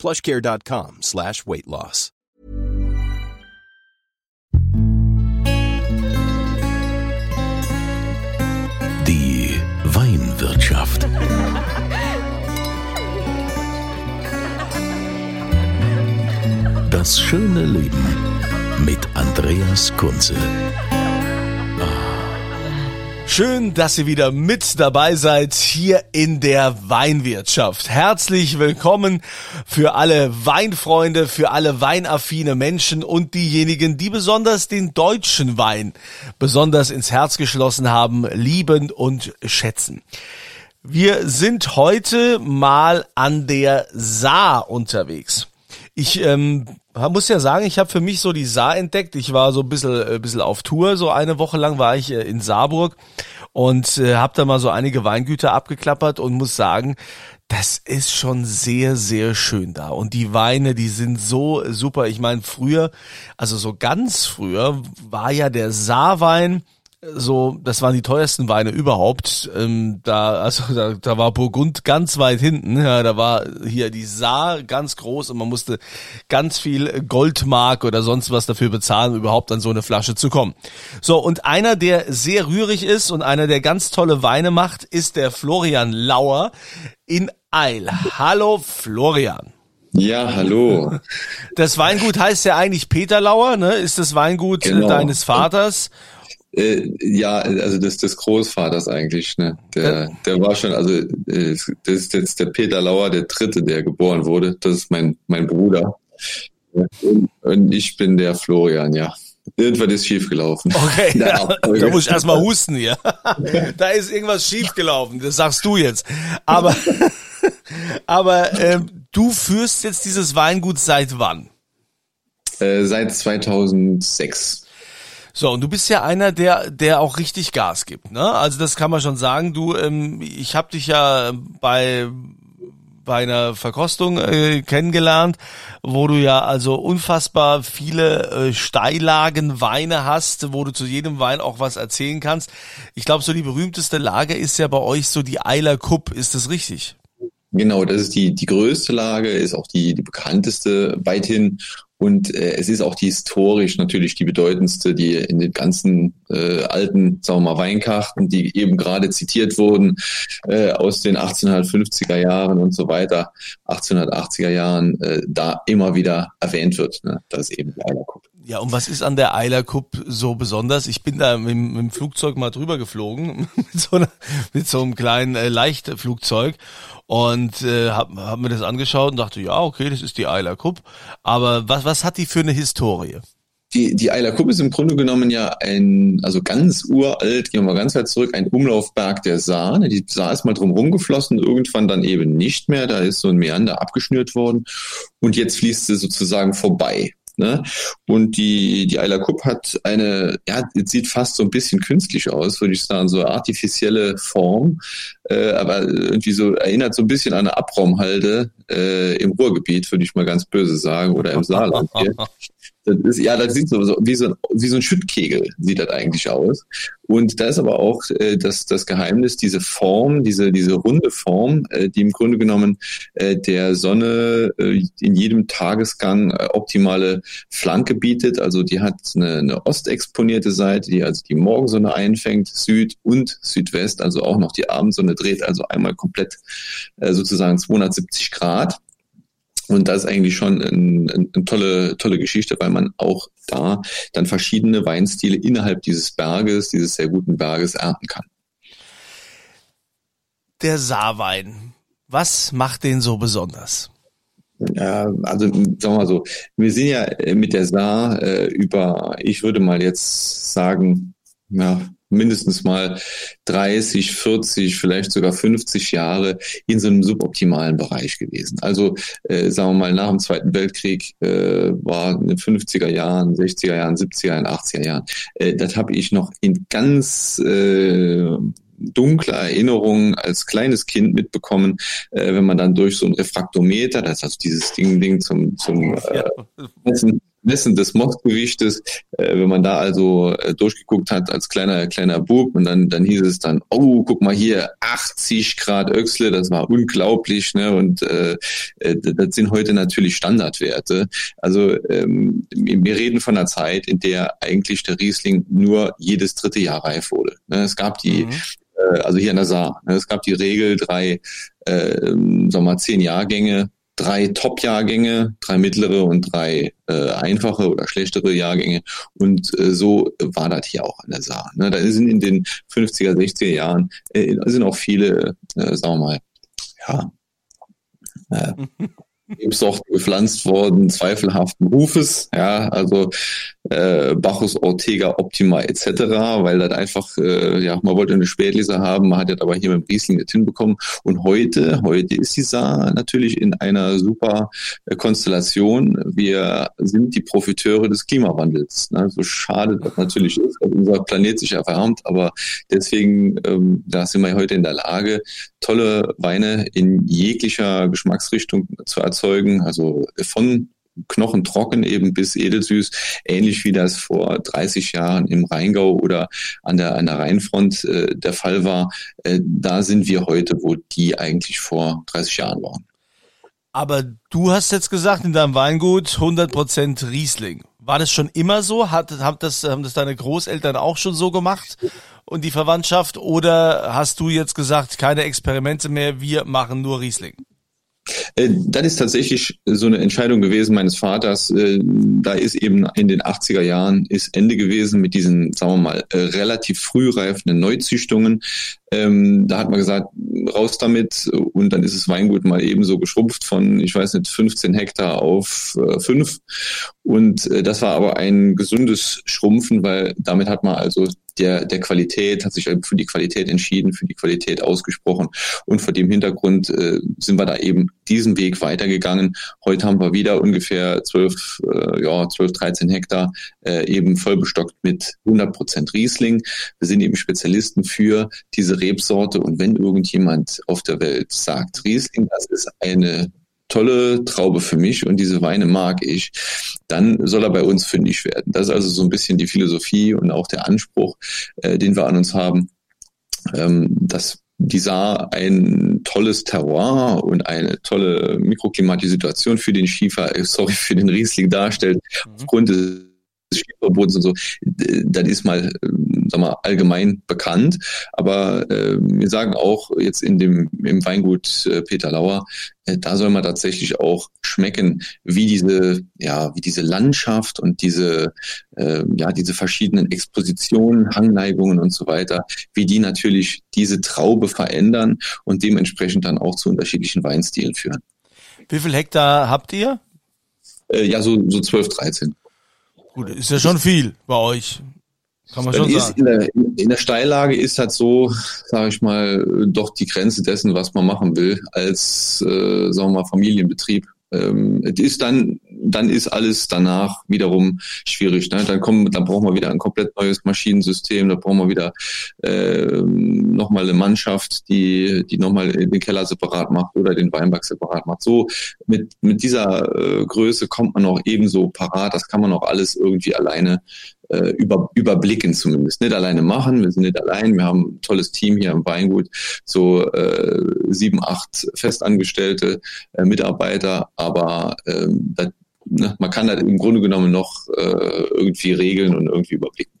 plushcare.com slash weight loss. Die Weinwirtschaft. Das schöne Leben mit Andreas Kunze. Schön, dass ihr wieder mit dabei seid hier in der Weinwirtschaft. Herzlich willkommen für alle Weinfreunde, für alle weinaffine Menschen und diejenigen, die besonders den deutschen Wein besonders ins Herz geschlossen haben, lieben und schätzen. Wir sind heute mal an der Saar unterwegs. Ich ähm, muss ja sagen, ich habe für mich so die Saar entdeckt. Ich war so ein bisschen, ein äh, bisschen auf Tour, so eine Woche lang war ich äh, in Saarburg und äh, habe da mal so einige Weingüter abgeklappert und muss sagen, das ist schon sehr, sehr schön da. Und die Weine, die sind so super. Ich meine, früher, also so ganz früher, war ja der Saarwein so, das waren die teuersten Weine überhaupt. Ähm, da, also da, da war Burgund ganz weit hinten. Ja, da war hier die Saar ganz groß und man musste ganz viel Goldmark oder sonst was dafür bezahlen, um überhaupt an so eine Flasche zu kommen. So, und einer, der sehr rührig ist und einer, der ganz tolle Weine macht, ist der Florian Lauer in Eil. Hallo Florian. Ja, hallo. Das Weingut heißt ja eigentlich Peter Lauer, ne? Ist das Weingut genau. deines Vaters? Äh, ja, also des, des Großvaters eigentlich. Ne? Der, der war schon, also äh, das ist jetzt der Peter Lauer, der Dritte, der geboren wurde. Das ist mein, mein Bruder. Und ich bin der Florian, ja. Irgendwas ist schiefgelaufen. Okay, ja, da muss ich erstmal husten hier. da ist irgendwas schiefgelaufen, das sagst du jetzt. Aber, aber ähm, du führst jetzt dieses Weingut seit wann? Äh, seit 2006. So, und du bist ja einer, der, der auch richtig Gas gibt, ne? Also das kann man schon sagen. Du, ähm, ich habe dich ja bei bei einer Verkostung äh, kennengelernt, wo du ja also unfassbar viele äh, Steillagen Weine hast, wo du zu jedem Wein auch was erzählen kannst. Ich glaube, so die berühmteste Lage ist ja bei euch so die Eiler Kupp. Ist das richtig? Genau, das ist die, die größte Lage, ist auch die, die bekannteste weithin. Und äh, es ist auch die historisch natürlich die bedeutendste, die in den ganzen äh, alten, sagen wir mal, Weinkarten, die eben gerade zitiert wurden, äh, aus den 1850er Jahren und so weiter, 1880er Jahren, äh, da immer wieder erwähnt wird. Ne? Das ist eben die Eiler Kupp. Ja, und was ist an der Eiler Kupp so besonders? Ich bin da mit, mit dem Flugzeug mal drüber geflogen, mit so, einer, mit so einem kleinen äh, Leichtflugzeug und äh, hab, hab mir das angeschaut und dachte, ja, okay, das ist die Eiler Kupp. Aber was, was hat die für eine Historie? Die, die Eiler Kupp ist im Grunde genommen ja ein, also ganz uralt, gehen wir mal ganz weit zurück, ein Umlaufberg der Saar. Die Saar ist mal drum rumgeflossen, irgendwann dann eben nicht mehr. Da ist so ein Meander abgeschnürt worden und jetzt fließt sie sozusagen vorbei. Ne? Und die, die Ayla Kupp hat eine, ja, sieht fast so ein bisschen künstlich aus, würde ich sagen, so artifizielle Form, äh, aber irgendwie so erinnert so ein bisschen an eine Abraumhalde äh, im Ruhrgebiet, würde ich mal ganz böse sagen, oder im Saarland hier. Das ist, ja, das sieht so, so, wie, so ein, wie so ein Schüttkegel, sieht das eigentlich aus. Und da ist aber auch äh, das, das Geheimnis, diese Form, diese, diese runde Form, äh, die im Grunde genommen äh, der Sonne äh, in jedem Tagesgang äh, optimale Flanke bietet. Also die hat eine, eine ostexponierte Seite, die also die Morgensonne einfängt, Süd und Südwest, also auch noch die Abendsonne dreht also einmal komplett äh, sozusagen 270 Grad. Und das ist eigentlich schon eine, eine tolle, tolle Geschichte, weil man auch da dann verschiedene Weinstile innerhalb dieses Berges, dieses sehr guten Berges ernten kann. Der Saarwein, was macht den so besonders? Ja, also sagen wir mal so, wir sind ja mit der Saar äh, über, ich würde mal jetzt sagen, ja, mindestens mal 30, 40, vielleicht sogar 50 Jahre in so einem suboptimalen Bereich gewesen. Also äh, sagen wir mal, nach dem Zweiten Weltkrieg äh, war in den 50er Jahren, 60er Jahren, 70er Jahren, 80er Jahren. Äh, das habe ich noch in ganz äh, dunkle Erinnerungen als kleines Kind mitbekommen, äh, wenn man dann durch so ein Refraktometer, das ist also dieses Ding, Ding zum, zum äh, Messen, Messen des Mostgewichtes, äh, wenn man da also äh, durchgeguckt hat als kleiner kleiner Bub und dann dann hieß es dann, oh, guck mal hier, 80 Grad Öxle, das war unglaublich, ne? Und äh, äh, das sind heute natürlich Standardwerte. Also ähm, wir reden von einer Zeit, in der eigentlich der Riesling nur jedes dritte Jahr reif wurde. Ne? Es gab die mhm äh, also hier in der Saar. Ne? Es gab die Regel, drei, äh, sagen wir mal, zehn Jahrgänge, drei Top-Jahrgänge, drei mittlere und drei äh, einfache oder schlechtere Jahrgänge. Und äh, so war das hier auch an der Saar. Ne? Da sind in den 50er, 60er Jahren äh, sind auch viele, äh, sagen wir mal, ja, äh, Rebsorten gepflanzt worden, zweifelhaften Rufes, ja, also äh, Bacchus, Ortega, Optima etc., weil das einfach, äh, ja, man wollte eine Spätlese haben, man hat das aber hier mit dem Riesling nicht hinbekommen. Und heute, heute ist die Saar natürlich in einer super äh, Konstellation. Wir sind die Profiteure des Klimawandels. Ne? So schade das natürlich ist, dass unser Planet sich erwärmt, aber deswegen, ähm, da sind wir heute in der Lage, tolle Weine in jeglicher Geschmacksrichtung zu erzeugen, also von knochentrocken eben bis edelsüß, ähnlich wie das vor 30 Jahren im Rheingau oder an der, an der Rheinfront äh, der Fall war. Äh, da sind wir heute, wo die eigentlich vor 30 Jahren waren. Aber du hast jetzt gesagt, in deinem Weingut 100% Riesling. War das schon immer so? Hat, hat das, haben das deine Großeltern auch schon so gemacht und die Verwandtschaft? Oder hast du jetzt gesagt, keine Experimente mehr, wir machen nur Riesling? Äh, das ist tatsächlich so eine Entscheidung gewesen meines Vaters. Äh, da ist eben in den 80er Jahren ist Ende gewesen mit diesen, sagen wir mal, äh, relativ frühreifenden Neuzüchtungen. Ähm, da hat man gesagt, raus damit und dann ist das Weingut mal ebenso geschrumpft von, ich weiß nicht, 15 Hektar auf äh, 5. Und äh, das war aber ein gesundes Schrumpfen, weil damit hat man also der, der Qualität, hat sich für die Qualität entschieden, für die Qualität ausgesprochen. Und vor dem Hintergrund äh, sind wir da eben diesen Weg weitergegangen. Heute haben wir wieder ungefähr 12, äh, ja, 12, 13 Hektar äh, eben vollbestockt mit 100 Prozent Riesling. Wir sind eben Spezialisten für diese Rebsorte. Und wenn irgendjemand auf der Welt sagt, Riesling, das ist eine tolle Traube für mich und diese Weine mag ich, dann soll er bei uns fündig werden. Das ist also so ein bisschen die Philosophie und auch der Anspruch, äh, den wir an uns haben, ähm, dass die Saar ein tolles Terroir und eine tolle mikroklimatische Situation für den Schiefer, äh, sorry, für den Riesling darstellt, mhm. aufgrund des Schieferbodens und so, das ist mal, ähm, sag mal, allgemein bekannt. Aber äh, wir sagen auch jetzt in dem im Weingut äh, Peter Lauer, äh, da soll man tatsächlich auch schmecken, wie diese, ja, wie diese Landschaft und diese, äh, ja, diese verschiedenen Expositionen, Hangneigungen und so weiter, wie die natürlich diese Traube verändern und dementsprechend dann auch zu unterschiedlichen Weinstilen führen. Wie viel Hektar habt ihr? Äh, ja, so, so 12, 13. Gut, ist ja schon viel bei euch. Kann man schon sagen. In der, in der Steillage ist halt so, sage ich mal, doch die Grenze dessen, was man machen will, als, äh, sagen wir mal, Familienbetrieb. Ähm, ist dann, dann ist alles danach wiederum schwierig. Ne? Dann kommen, dann brauchen wir wieder ein komplett neues Maschinensystem, da brauchen wir wieder äh, nochmal eine Mannschaft, die, die nochmal den Keller separat macht oder den Weinberg separat macht. So mit, mit dieser äh, Größe kommt man auch ebenso parat. Das kann man auch alles irgendwie alleine äh, über, überblicken zumindest. Nicht alleine machen, wir sind nicht allein, wir haben ein tolles Team hier im Weingut, so äh, sieben, acht festangestellte äh, Mitarbeiter, aber äh, das, ne, man kann das im Grunde genommen noch äh, irgendwie regeln und irgendwie überblicken.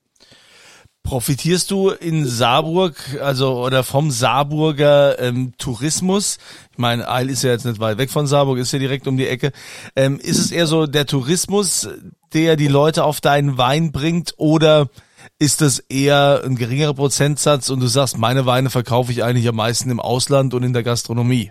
Profitierst du in Saarburg, also oder vom Saarburger ähm, Tourismus? Ich meine, Eil ist ja jetzt nicht weit weg von Saarburg, ist ja direkt um die Ecke. Ähm, ist es eher so der Tourismus, der die Leute auf deinen Wein bringt, oder ist das eher ein geringerer Prozentsatz und du sagst, meine Weine verkaufe ich eigentlich am meisten im Ausland und in der Gastronomie?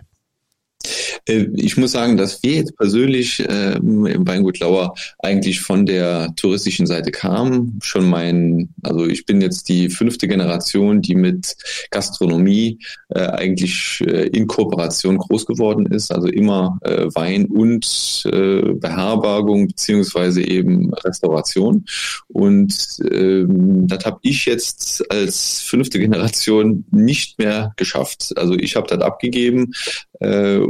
Äh, ich muss sagen, dass wir jetzt persönlich äh, im Weingut Lauer eigentlich von der touristischen Seite kamen. Schon mein, also ich bin jetzt die fünfte Generation, die mit Gastronomie äh, eigentlich äh, in Kooperation groß geworden ist. Also immer äh, Wein und äh, Beherbergung beziehungsweise eben Restauration. Und ähm, das habe ich jetzt als fünfte Generation nicht mehr geschafft. Also ich habe das abgegeben, äh,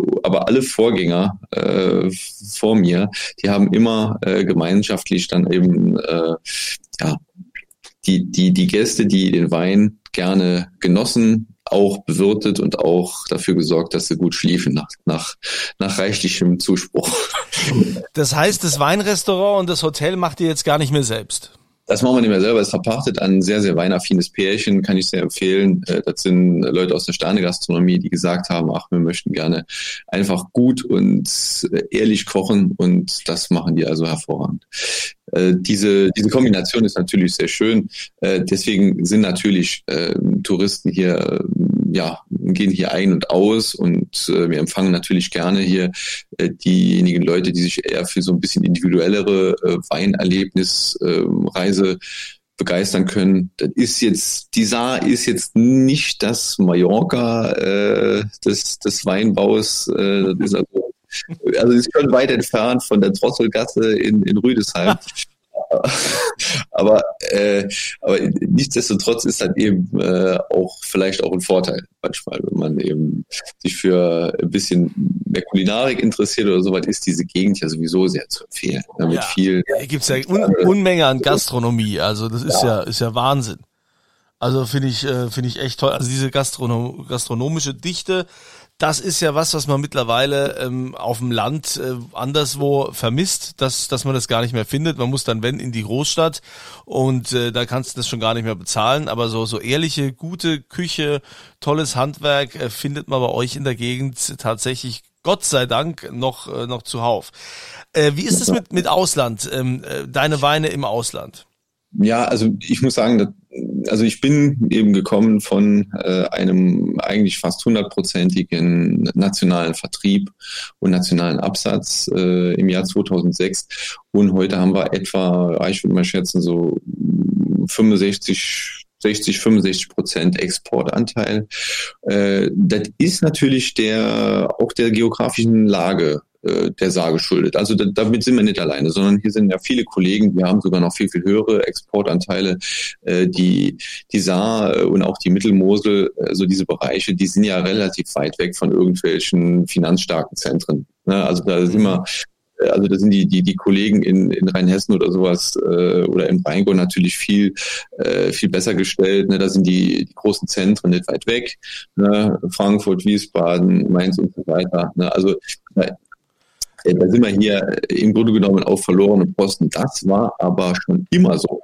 alle Vorgänger äh, vor mir, die haben immer äh, gemeinschaftlich dann eben äh, ja, die, die, die Gäste, die den Wein gerne genossen, auch bewirtet und auch dafür gesorgt, dass sie gut schliefen nach, nach, nach reichlichem Zuspruch. Das heißt, das Weinrestaurant und das Hotel macht ihr jetzt gar nicht mehr selbst? Das machen wir nicht mehr selber. Es ist verpachtet an ein sehr, sehr weinaffines Pärchen, kann ich sehr empfehlen. Äh, das sind Leute aus der Sternegastronomie, die gesagt haben, ach, wir möchten gerne einfach gut und äh, ehrlich kochen und das machen die also hervorragend. Äh, diese, diese Kombination ist natürlich sehr schön. Deswegen sind natürlich Touristen hier ja, gehen hier ein und aus und äh, wir empfangen natürlich gerne hier äh, diejenigen Leute, die sich eher für so ein bisschen individuellere äh, Weinerlebnisreise ähm, begeistern können. Das ist jetzt, die Saar ist jetzt nicht das Mallorca äh, des, des Weinbaus. Äh, das ist also, also ist schon weit entfernt von der Drosselgasse in, in Rüdesheim. aber, äh, aber nichtsdestotrotz ist das eben äh, auch vielleicht auch ein Vorteil manchmal, wenn man eben sich für ein bisschen mehr Kulinarik interessiert oder sowas, ist diese Gegend ja sowieso sehr zu empfehlen. Ne, mit ja, viel. Hier gibt's ja Un Unmenge an Gastronomie, also das ist ja, ja ist ja Wahnsinn. Also finde ich, äh, finde ich echt toll. Also diese Gastronom gastronomische Dichte, das ist ja was, was man mittlerweile ähm, auf dem Land äh, anderswo vermisst, dass, dass man das gar nicht mehr findet. Man muss dann, wenn, in die Großstadt und äh, da kannst du das schon gar nicht mehr bezahlen. Aber so, so ehrliche, gute Küche, tolles Handwerk äh, findet man bei euch in der Gegend tatsächlich Gott sei Dank noch, äh, noch zuhauf. Äh, wie ist es mit, mit Ausland, ähm, äh, deine Weine im Ausland? Ja, also ich muss sagen, also ich bin eben gekommen von äh, einem eigentlich fast hundertprozentigen nationalen Vertrieb und nationalen Absatz äh, im Jahr 2006 und heute haben wir etwa, ich würde mal schätzen, so 65 60, 65 Prozent Exportanteil. Äh, das ist natürlich der auch der geografischen Lage äh, der Saar geschuldet. Also da, damit sind wir nicht alleine, sondern hier sind ja viele Kollegen, wir haben sogar noch viel, viel höhere Exportanteile. Äh, die, die Saar äh, und auch die Mittelmosel, also diese Bereiche, die sind ja relativ weit weg von irgendwelchen finanzstarken Zentren. Ne? Also da sind wir also da sind die, die, die Kollegen in, in Rheinhessen oder sowas äh, oder im Rheingau natürlich viel, äh, viel besser gestellt. Ne? Da sind die, die großen Zentren nicht weit weg. Ne? Frankfurt, Wiesbaden, Mainz und so weiter. Ne? Also äh, da sind wir hier im Grunde genommen auf verlorenen Posten. Das war aber schon immer so.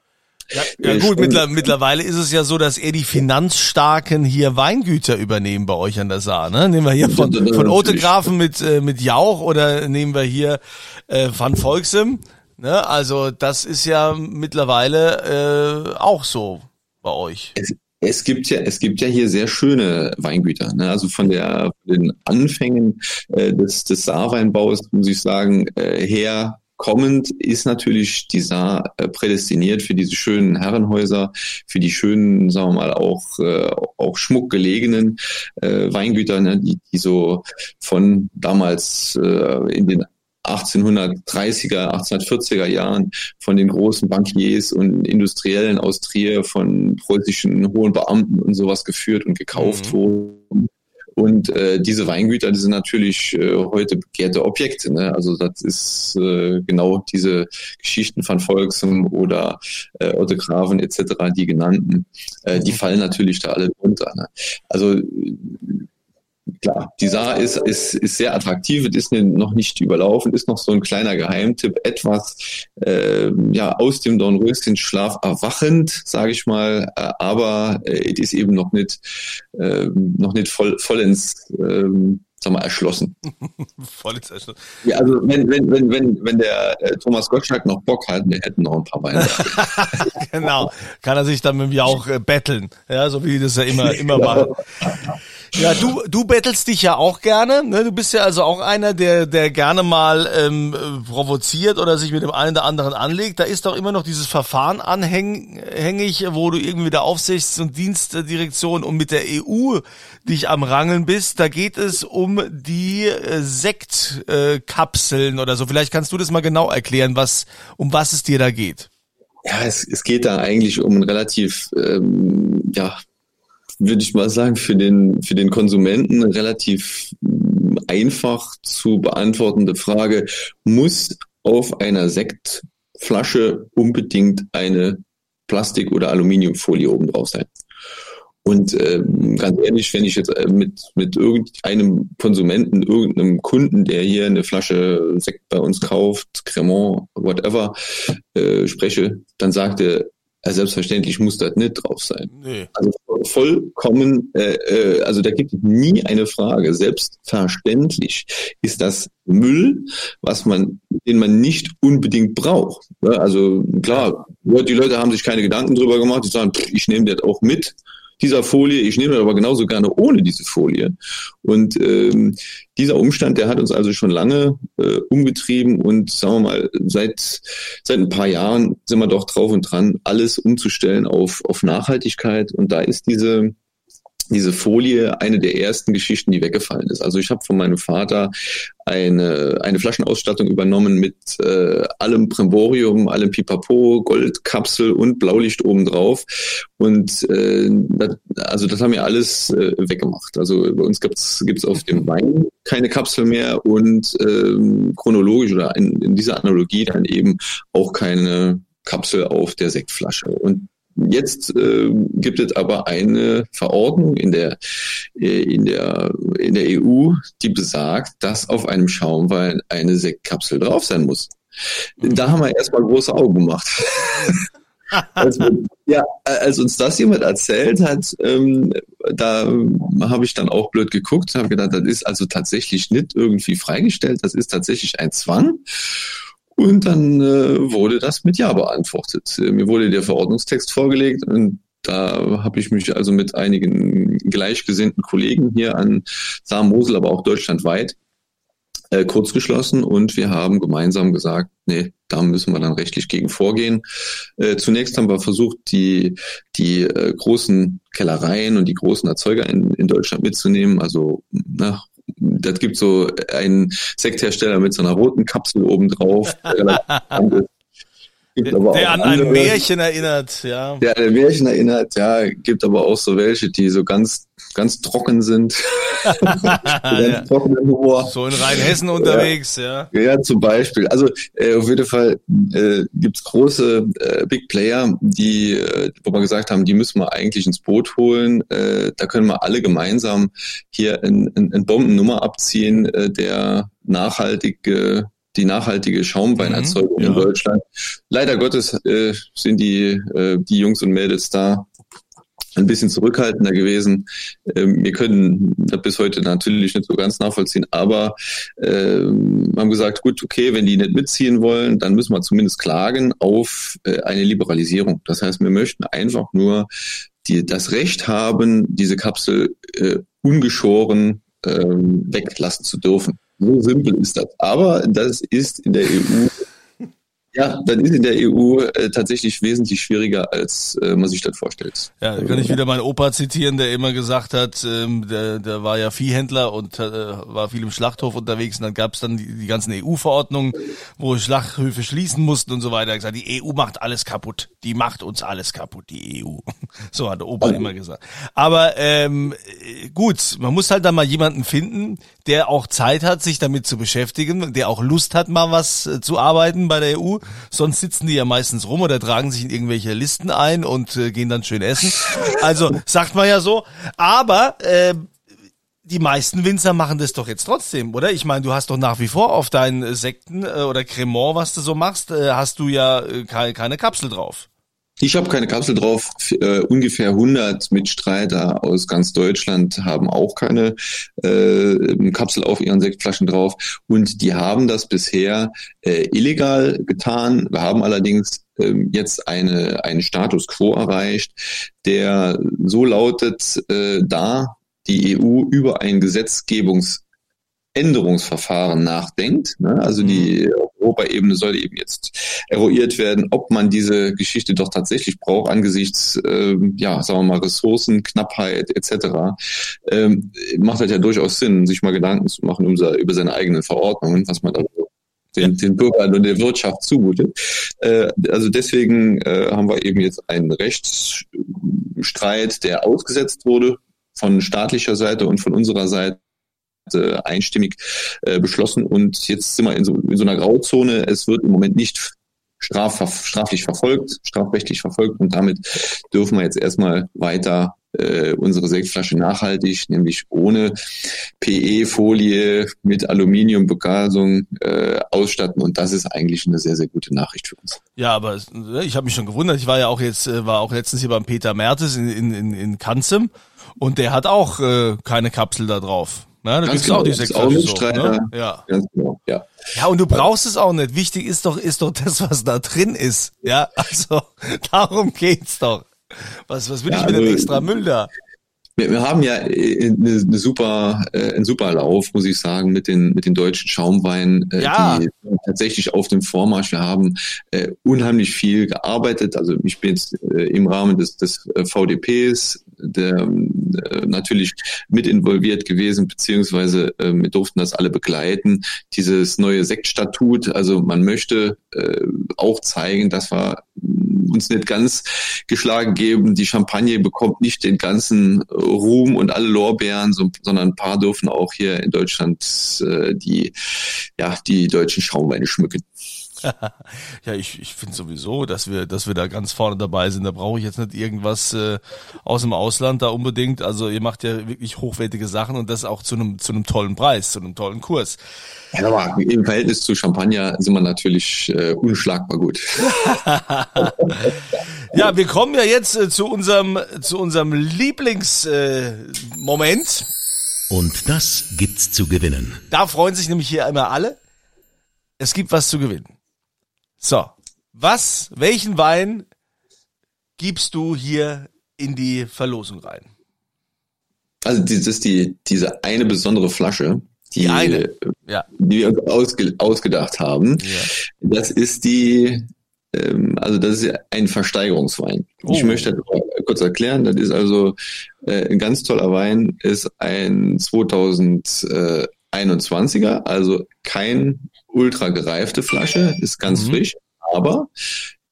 Ja, ja äh, gut, mittler, mittlerweile ist es ja so, dass eher die Finanzstarken hier Weingüter übernehmen bei euch an der Saar. Ne? Nehmen wir hier von, von Otegrafen mit, äh, mit Jauch oder nehmen wir hier äh, Van Volksem. Ne? Also das ist ja mittlerweile äh, auch so bei euch. Es, es gibt ja, es gibt ja hier sehr schöne Weingüter. Ne? Also von der von den Anfängen äh, des, des Saarweinbaus muss ich sagen äh, her kommend ist natürlich die Saar äh, prädestiniert für diese schönen Herrenhäuser, für die schönen, sagen wir mal, auch, äh, auch schmuckgelegenen äh, Weingüter, ne, die, die so von damals äh, in den 1830er, 1840er Jahren von den großen Bankiers und Industriellen aus Trier, von preußischen hohen Beamten und sowas geführt und gekauft mhm. wurden. Und äh, diese Weingüter, die sind natürlich äh, heute begehrte Objekte. Ne? Also das ist äh, genau diese Geschichten von Volksem oder äh, Otto Graven etc., die genannten, äh, die mhm. fallen natürlich da alle drunter. Ne? Also klar, die Saar ist, ist, ist sehr attraktiv, ist noch nicht überlaufen, ist noch so ein kleiner Geheimtipp, etwas äh, ja aus dem Dornröschenschlaf erwachend, sage ich mal, äh, aber äh, es ist eben noch nicht äh, noch nicht voll, vollends äh, sag mal, erschlossen. Vollends erschlossen. Ja, also wenn, wenn, wenn, wenn, wenn der äh, Thomas Gottschalk noch Bock hat, wir hätten noch ein paar Weine. genau. Kann er sich dann mit mir auch äh, betteln. Ja, so wie das ja immer, immer genau. machen. Ja, du, du bettelst dich ja auch gerne. Ne? Du bist ja also auch einer, der, der gerne mal ähm, provoziert oder sich mit dem einen oder anderen anlegt. Da ist doch immer noch dieses Verfahren anhängig, wo du irgendwie der Aufsichts- und Dienstdirektion und mit der EU dich am Rangeln bist. Da geht es um die äh, Sektkapseln äh, oder so. Vielleicht kannst du das mal genau erklären, was um was es dir da geht. Ja, es, es geht da eigentlich um ein relativ ähm, ja, würde ich mal sagen, für den, für den Konsumenten relativ mm, einfach zu beantwortende Frage. Muss auf einer Sektflasche unbedingt eine Plastik- oder Aluminiumfolie oben drauf sein? Und äh, ganz ehrlich, wenn ich jetzt äh, mit, mit irgendeinem Konsumenten, irgendeinem Kunden, der hier eine Flasche Sekt bei uns kauft, Cremant, whatever, äh, spreche, dann sagt er, ja, selbstverständlich muss das nicht drauf sein. Nee. Also vollkommen, äh, äh, also da gibt es nie eine Frage. Selbstverständlich ist das Müll, was man, den man nicht unbedingt braucht. Ja, also klar, die Leute haben sich keine Gedanken drüber gemacht, die sagen, pff, ich nehme das auch mit dieser Folie. Ich nehme aber genauso gerne ohne diese Folie. Und ähm, dieser Umstand, der hat uns also schon lange äh, umgetrieben und sagen wir mal, seit, seit ein paar Jahren sind wir doch drauf und dran, alles umzustellen auf, auf Nachhaltigkeit. Und da ist diese diese Folie eine der ersten Geschichten, die weggefallen ist. Also ich habe von meinem Vater eine, eine Flaschenausstattung übernommen mit äh, allem Primborium, allem Pipapo, Goldkapsel und Blaulicht obendrauf. Und äh, das, also das haben wir alles äh, weggemacht. Also bei uns gibt's gibt's auf dem Wein keine Kapsel mehr und äh, chronologisch oder in, in dieser Analogie dann eben auch keine Kapsel auf der Sektflasche. Und Jetzt äh, gibt es aber eine Verordnung in der, äh, in, der, in der EU, die besagt, dass auf einem Schaumwein eine Sektkapsel drauf sein muss. Da haben wir erstmal große Augen gemacht. als, ja, als uns das jemand erzählt hat, ähm, da habe ich dann auch blöd geguckt, habe gedacht, das ist also tatsächlich nicht irgendwie freigestellt, das ist tatsächlich ein Zwang. Und dann äh, wurde das mit Ja beantwortet. Äh, mir wurde der Verordnungstext vorgelegt und da habe ich mich also mit einigen gleichgesinnten Kollegen hier an Saar-Mosel, aber auch deutschlandweit äh, kurz geschlossen und wir haben gemeinsam gesagt, nee, da müssen wir dann rechtlich gegen vorgehen. Äh, zunächst haben wir versucht, die, die äh, großen Kellereien und die großen Erzeuger in, in Deutschland mitzunehmen, also na, das gibt so einen Sekthersteller mit so einer roten Kapsel obendrauf. Gibt der, an andere, ein Märchen erinnert, ja. Der an ein Märchen erinnert, ja. Gibt aber auch so welche, die so ganz, ganz trocken sind. ja. Humor. So in Rheinhessen unterwegs, ja. Ja, ja zum Beispiel. Also äh, auf jeden Fall äh, gibt große äh, Big Player, die, äh, wo wir gesagt haben, die müssen wir eigentlich ins Boot holen. Äh, da können wir alle gemeinsam hier eine ein, ein Bombennummer abziehen, äh, der nachhaltige die nachhaltige Schaumweinerzeugung mhm, ja. in Deutschland. Leider Gottes äh, sind die, äh, die Jungs und Mädels da ein bisschen zurückhaltender gewesen. Ähm, wir können das bis heute natürlich nicht so ganz nachvollziehen, aber äh, haben gesagt, gut, okay, wenn die nicht mitziehen wollen, dann müssen wir zumindest klagen auf äh, eine Liberalisierung. Das heißt, wir möchten einfach nur die, das Recht haben, diese Kapsel äh, ungeschoren äh, weglassen zu dürfen. So simpel ist das. Aber das ist in der EU ja, dann ist in der EU äh, tatsächlich wesentlich schwieriger, als äh, man sich das vorstellt. Ja, da kann ich wieder meinen Opa zitieren, der immer gesagt hat, ähm, der, der war ja Viehhändler und äh, war viel im Schlachthof unterwegs und dann gab es dann die, die ganzen EU-Verordnungen, wo Schlachthöfe schließen mussten und so weiter. Er hat gesagt, die EU macht alles kaputt. Die macht uns alles kaputt, die EU. So hat der Opa immer gesagt. Aber ähm, gut, man muss halt dann mal jemanden finden, der auch Zeit hat, sich damit zu beschäftigen, der auch Lust hat, mal was äh, zu arbeiten bei der EU Sonst sitzen die ja meistens rum oder tragen sich in irgendwelche Listen ein und äh, gehen dann schön essen. Also sagt man ja so. Aber äh, die meisten Winzer machen das doch jetzt trotzdem, oder? Ich meine, du hast doch nach wie vor auf deinen Sekten äh, oder Cremant, was du so machst, äh, hast du ja äh, keine, keine Kapsel drauf. Ich habe keine Kapsel drauf. Äh, ungefähr 100 Mitstreiter aus ganz Deutschland haben auch keine äh, Kapsel auf ihren Sektflaschen drauf. Und die haben das bisher äh, illegal getan. Wir haben allerdings ähm, jetzt eine, einen Status quo erreicht, der so lautet, äh, da die EU über ein Gesetzgebungsänderungsverfahren nachdenkt. Ne? Also die Europaebene soll eben jetzt eruiert werden, ob man diese Geschichte doch tatsächlich braucht angesichts, ähm, ja, sagen wir mal, Ressourcenknappheit etc. Ähm, macht halt ja durchaus Sinn, sich mal Gedanken zu machen über, über seine eigenen Verordnungen, was man da den, den Bürgern und der Wirtschaft zumutet. Äh, also deswegen äh, haben wir eben jetzt einen Rechtsstreit, der ausgesetzt wurde von staatlicher Seite und von unserer Seite äh, einstimmig äh, beschlossen und jetzt sind wir in so, in so einer Grauzone. Es wird im Moment nicht straf, straflich verfolgt, strafrechtlich verfolgt und damit dürfen wir jetzt erstmal weiter äh, unsere Sektflasche nachhaltig, nämlich ohne PE-Folie mit Aluminiumbegasung äh, ausstatten und das ist eigentlich eine sehr, sehr gute Nachricht für uns. Ja, aber ne, ich habe mich schon gewundert, ich war ja auch jetzt, äh, war auch letztens hier beim Peter Mertes in, in, in, in Kanzem und der hat auch äh, keine Kapsel da drauf. Na, da Ganz gibt's genau, auch die auch so, Mitstreiter. ne? Ja. Genau, ja. Ja, und du brauchst es auch nicht. Wichtig ist doch, ist doch das, was da drin ist. Ja, also darum geht's doch. Was, was will Ja, ich mit dem also- extra Müll da? Wir, wir haben ja äh, eine, eine super, äh, einen super Lauf, muss ich sagen, mit den, mit den deutschen Schaumweinen, äh, Ja. die sind tatsächlich auf dem Vormarsch. Wir haben äh, unheimlich viel gearbeitet. Also ich bin jetzt äh, im Rahmen des, des äh, VDPs der, natürlich mit involviert gewesen, beziehungsweise äh, wir durften das alle begleiten. Dieses neue Sektstatut, also man möchte äh, auch zeigen, dass wir mh, uns nicht ganz geschlagen geben. Die Champagne bekommt nicht den ganzen äh, Ruhm und alle Lorbeeren, so, sondern ein paar dürfen auch hier in Deutschland äh, die, ja, die deutschen Schaumweine schmücken. Ja, ich, ich finde sowieso, dass wir, dass wir da ganz vorne dabei sind. Da brauche ich jetzt nicht irgendwas äh, aus dem Ausland da unbedingt. Also ihr macht ja wirklich hochwertige Sachen und das auch zu einem zu einem tollen Preis, zu einem tollen Kurs. Ja, aber im Verhältnis zu Champagner sind wir natürlich äh, unschlagbar gut. Ja, wir kommen ja jetzt äh, zu unserem zu unserem Lieblingsmoment. Äh, Moment. Und das gibt's zu gewinnen. Da freuen sich nämlich hier immer alle. Es gibt was zu gewinnen. So, was, welchen Wein gibst du hier in die Verlosung rein? Also das ist die, diese eine besondere Flasche, die, Die eine? Ja. die wir uns ausge, ausgedacht haben. Ja. Das ist die, ähm, also das ist ein Versteigerungswein. Ich Oh. möchte das kurz erklären. Das ist also äh, ein ganz toller Wein, ist ein 2021er, also kein ultra gereifte Flasche, ist ganz Mhm. frisch, aber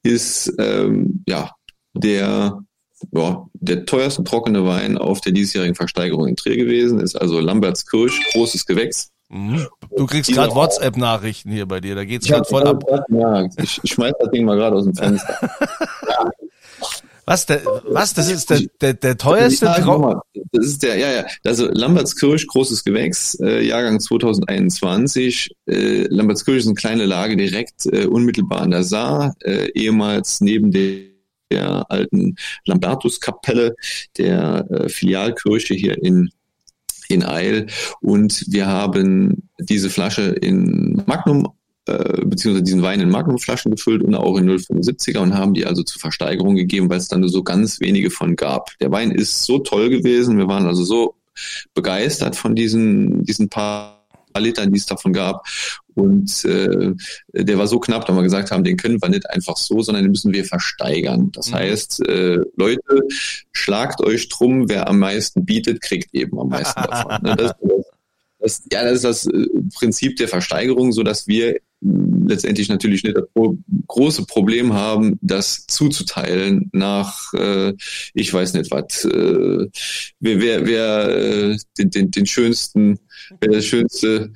ist ähm, ja der ja, der teuerste trockene Wein auf der diesjährigen Versteigerung in Trier gewesen, ist also Lamberts Kirsch, großes Gewächs. Mhm. Du kriegst gerade. WhatsApp-Nachrichten hier bei dir, da geht's Ich, gerade voll ab. ja, ich, ich schmeiß das Ding mal gerade aus dem Fenster. Was, der, was, das ist der, der, der teuerste Ja, guck Trau mal, Das ist der, ja, ja. Also Lambertskirch, großes Gewächs, äh, Jahrgang 2021. Äh, Lambertskirch ist eine kleine Lage direkt äh, unmittelbar an der Saar, äh, ehemals neben der der alten Lambertuskapelle, der äh, Filialkirche hier in in Eil und wir haben diese Flasche in Magnum äh, beziehungsweise diesen Wein in Magnumflaschen gefüllt und auch in 075er und haben die also zur Versteigerung gegeben, weil es dann nur so ganz wenige von gab. Der Wein ist so toll gewesen, wir waren also so begeistert von diesen, diesen paar Litern, die es davon gab. Und äh, der war so knapp, dass wir gesagt haben, den können wir nicht einfach so, sondern den müssen wir versteigern. Das Mhm. heißt, äh, Leute, schlagt euch drum, wer am meisten bietet, kriegt eben am meisten davon. Ne? Das, das, ja, das ist das äh, Prinzip der Versteigerung, so dass wir letztendlich natürlich nicht das große Problem haben, das zuzuteilen nach, äh, ich weiß nicht was, äh, wer, wer, wer äh, den, den, den schönsten, wer das schönste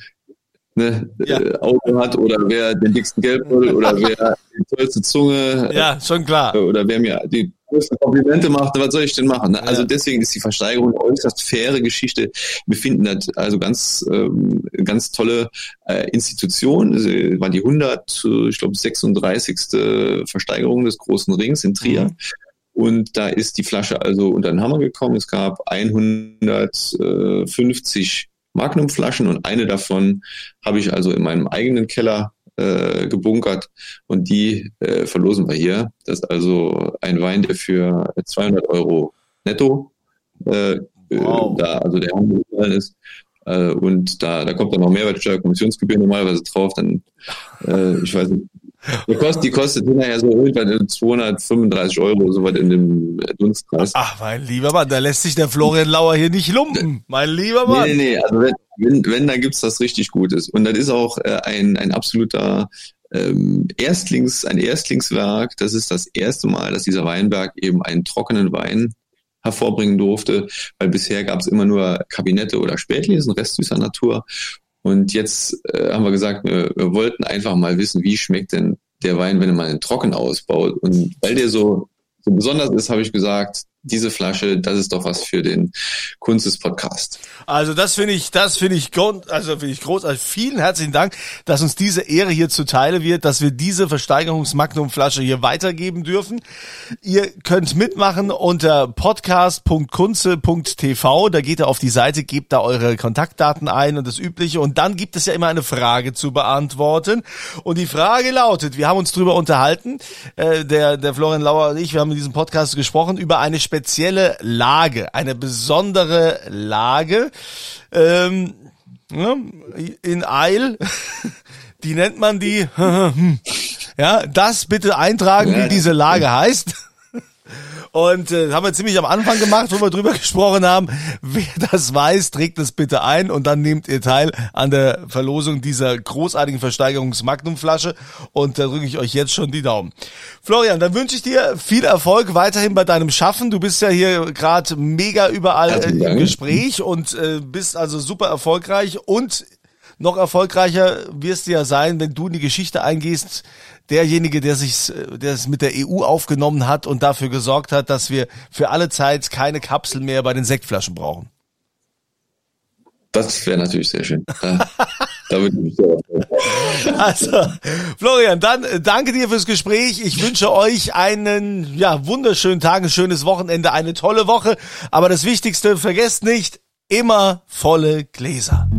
ne, Ja. äh, Auto hat oder wer den dicksten Geldbeutel oder wer die tollste Zunge Ja, schon klar. oder wer mir die größten Komplimente macht, was soll ich denn machen? ne? Also Ja. deswegen ist die Versteigerung eine äußerst faire Geschichte. Wir finden das also ganz, ähm, ganz tolle äh, Institution. Es äh, war die 100, äh, ich glaube 36. Versteigerung des großen Rings in Trier. Mhm. Und da ist die Flasche also unter den Hammer gekommen. Es gab 150 Magnumflaschen und eine davon habe ich also in meinem eigenen Keller äh, gebunkert und die äh, verlosen wir hier. Das ist also ein Wein, der für 200 Euro netto äh, äh, wow. da, also der Handel ist. Äh, und da, da kommt dann noch Mehrwertsteuer, Kommissionsgebühr normalerweise drauf, dann, äh, ich weiß nicht, die kostet, die kostet hinterher so irgendwann 235 Euro, so was in dem Dunstkreis. Ach, mein lieber Mann, da lässt sich der Florian Lauer hier nicht lumpen, mein lieber Mann. Nee, nee, nee, also wenn, wenn, wenn dann gibt's das richtig Gutes. Und das ist auch äh, ein, ein absoluter ähm, Erstlings, ein Erstlingswerk. Das ist das erste Mal, dass dieser Weinberg eben einen trockenen Wein hervorbringen durfte, weil bisher gab es immer nur Kabinette oder Spätlesen, restsüßer Natur. Und jetzt äh, haben wir gesagt, wir, wir wollten einfach mal wissen, wie schmeckt denn der Wein, wenn man ihn trocken ausbaut. Und weil der so, so besonders ist, habe ich gesagt, diese Flasche, das ist doch was für den Kunst des Podcast. Also das finde ich, das finde ich, also finde ich großartig. Vielen herzlichen Dank, dass uns diese Ehre hier zuteile wird, dass wir diese Versteigerungsmagnum-Flasche hier weitergeben dürfen. Ihr könnt mitmachen unter podcast.kunze.tv. Da geht ihr auf die Seite, gebt da eure Kontaktdaten ein und das Übliche. Und dann gibt es ja immer eine Frage zu beantworten. Und die Frage lautet, wir haben uns drüber unterhalten, äh, der, der Florian Lauer und ich, wir haben in diesem Podcast gesprochen über eine spezielle Lage, eine besondere Lage ähm, in Eil. Die nennt man die. ja, das bitte eintragen, wie diese Lage heißt. Und äh, haben wir ziemlich am Anfang gemacht, wo wir drüber gesprochen haben. Wer das weiß, trägt das bitte ein und dann nehmt ihr teil an der Verlosung dieser großartigen Versteigerungs-Magnum-Flasche. Und da drücke ich euch jetzt schon die Daumen. Florian, dann wünsche ich dir viel Erfolg weiterhin bei deinem Schaffen. Du bist ja hier gerade mega überall äh, im Gespräch und äh, bist also super erfolgreich und noch erfolgreicher wirst du ja sein, wenn du in die Geschichte eingehst, derjenige, der sich, der es mit der EU aufgenommen hat und dafür gesorgt hat, dass wir für alle Zeit keine Kapsel mehr bei den Sektflaschen brauchen. Das wäre natürlich sehr schön. Also, Florian, dann äh, danke dir fürs Gespräch. Ich wünsche euch einen ja, wunderschönen Tag, ein schönes Wochenende, eine tolle Woche. Aber das Wichtigste, vergesst nicht, immer volle Gläser.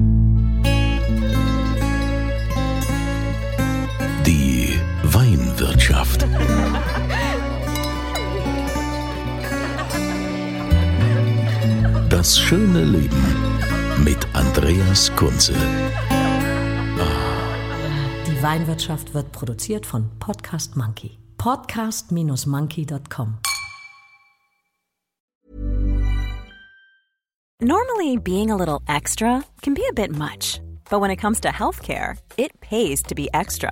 Das schöne Leben mit Andreas Kunze. Die Weinwirtschaft wird produziert von Podcast Monkey. Podcast-monkey.com. Normally, being a little extra can be a bit much, but when it comes to healthcare, it pays to be extra.